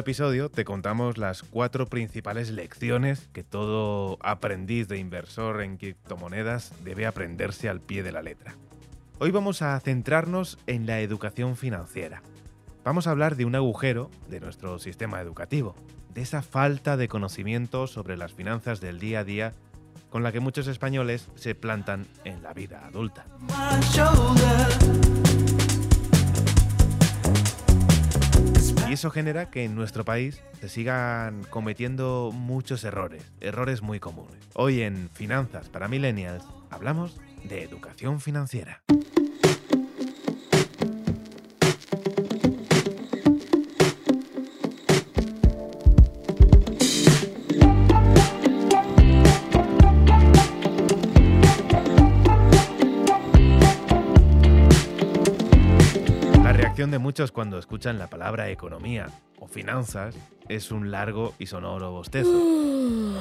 episodio te contamos las cuatro principales lecciones que todo aprendiz de inversor en criptomonedas debe aprenderse al pie de la letra. Hoy vamos a centrarnos en la educación financiera. Vamos a hablar de un agujero de nuestro sistema educativo, de esa falta de conocimiento sobre las finanzas del día a día con la que muchos españoles se plantan en la vida adulta. Eso genera que en nuestro país se sigan cometiendo muchos errores, errores muy comunes. Hoy en Finanzas para Millennials hablamos de educación financiera. Muchos cuando escuchan la palabra economía o finanzas es un largo y sonoro bostezo.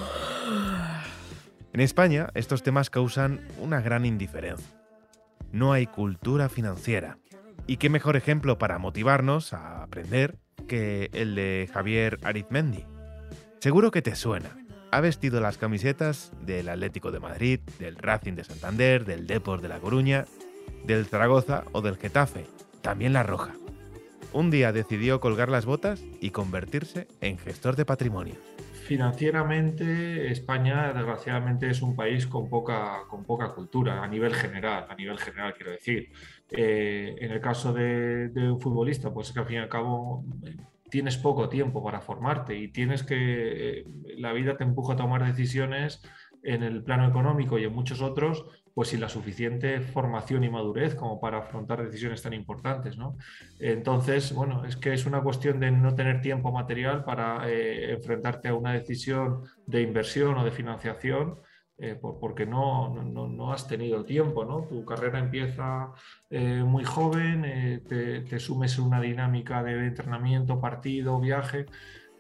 En España, estos temas causan una gran indiferencia. No hay cultura financiera. ¿Y qué mejor ejemplo para motivarnos a aprender que el de Javier Arizmendi? Seguro que te suena. Ha vestido las camisetas del Atlético de Madrid, del Racing de Santander, del Deport de La Coruña, del Zaragoza o del Getafe también la roja. Un día decidió colgar las botas y convertirse en gestor de patrimonio. Financieramente, España desgraciadamente es un país con poca, con poca cultura a nivel general, a nivel general quiero decir. Eh, en el caso de, un futbolista, pues es que al fin y al cabo eh, tienes poco tiempo para formarte y tienes que, eh, la vida te empuja a tomar decisiones en el plano económico y en muchos otros pues sin la suficiente formación y madurez como para afrontar decisiones tan importantes. ¿no? Entonces, bueno, es que es una cuestión de no tener tiempo material para eh, enfrentarte a una decisión de inversión o de financiación. Eh, porque no, no, has tenido tiempo, ¿no? Tu carrera empieza eh, muy joven, te, te, sumes en una dinámica de entrenamiento, partido, viaje,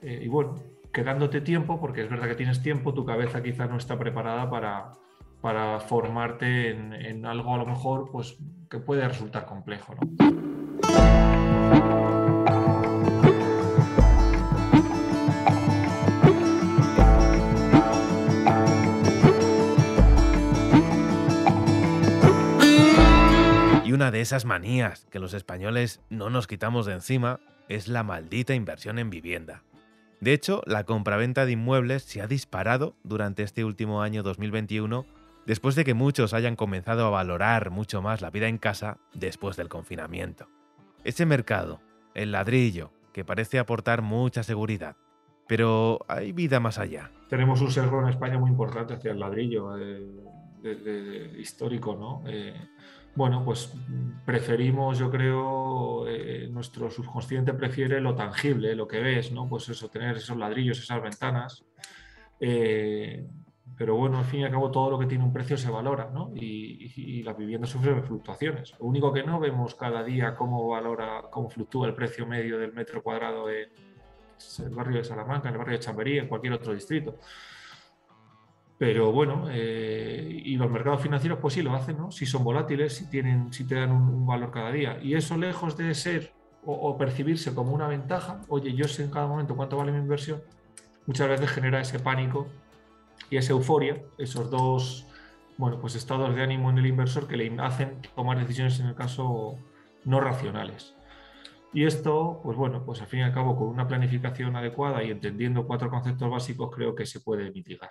y bueno, quedándote tiempo, porque es verdad que tienes tiempo, tu cabeza quizá no está preparada para, para formarte en, algo a lo mejor pues, que puede resultar complejo. Y una de esas manías que los españoles no nos quitamos de encima es la maldita inversión en vivienda. De hecho, la compraventa de inmuebles se ha disparado durante este último año 2021 después de que muchos hayan comenzado a valorar mucho más la vida en casa después del confinamiento. Ese mercado, el ladrillo, que parece aportar mucha seguridad, pero hay vida más allá. Tenemos un sesgo en España muy importante hacia el ladrillo eh, histórico, ¿no? Eh, bueno, pues preferimos, yo creo, eh, nuestro subconsciente prefiere lo tangible, lo que ves, ¿no? Pues eso, tener esos ladrillos, esas ventanas. Pero bueno, al fin y al cabo todo lo que tiene un precio se valora, ¿no? Y, las viviendas sufren fluctuaciones. Lo único que no vemos cada día cómo valora, cómo fluctúa el precio medio del metro cuadrado en el barrio de Salamanca, en el barrio de Chamberí, en cualquier otro distrito. Pero bueno, eh, y los mercados financieros pues sí lo hacen, ¿no? Si son volátiles, si, tienen, si te dan un, valor cada día. Y eso lejos de ser o, o, percibirse como una ventaja, oye, yo sé en cada momento cuánto vale mi inversión, muchas veces genera ese pánico y esa euforia, esos dos bueno, pues estados de ánimo en el inversor que le hacen tomar decisiones en el caso no racionales. Y esto, pues bueno, pues al fin y al cabo con una planificación adecuada y entendiendo cuatro conceptos básicos creo que se puede mitigar.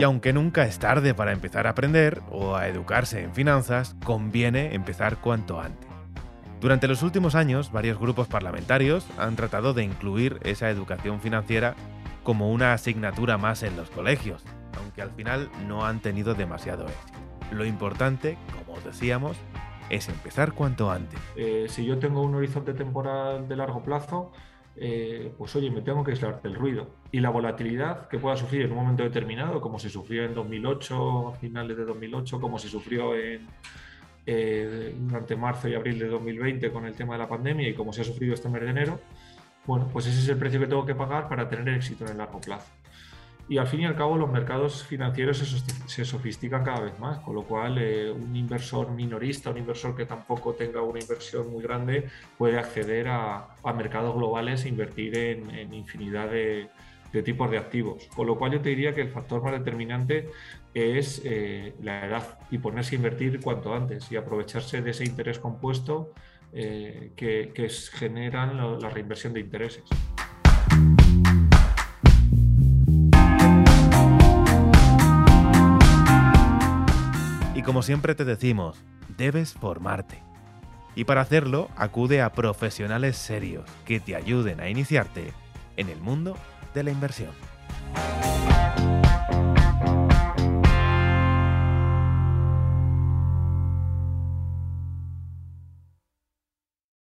Y aunque nunca es tarde para empezar a aprender o a educarse en finanzas, conviene empezar cuanto antes. Durante los últimos años, varios grupos parlamentarios han tratado de incluir esa educación financiera como una asignatura más en los colegios, aunque al final no han tenido demasiado éxito. Lo importante, como os decíamos, es empezar cuanto antes. Eh, si yo tengo un horizonte temporal de largo plazo, eh, pues oye, me tengo que aislar del ruido. Y la volatilidad que pueda sufrir en un momento determinado, como se sufrió en 2008, a finales de 2008, como se sufrió en eh, durante marzo y abril de 2020 con el tema de la pandemia y como se ha sufrido este mes de enero, bueno, pues ese es el precio que tengo que pagar para tener éxito en el largo plazo. y al fin y al cabo los mercados financieros se, sofistican cada vez más, con lo cual eh, un inversor minorista, un inversor que tampoco tenga una inversión muy grande, puede acceder a, mercados globales e invertir en, infinidad de, tipos de activos. Con lo cual yo te diría que el factor más determinante es eh, la edad y ponerse a invertir cuanto antes y aprovecharse de ese interés compuesto eh, que, generan la reinversión de intereses. Y como siempre te decimos, debes formarte. Y para hacerlo, acude a profesionales serios que te ayuden a iniciarte en el mundo de la inversión.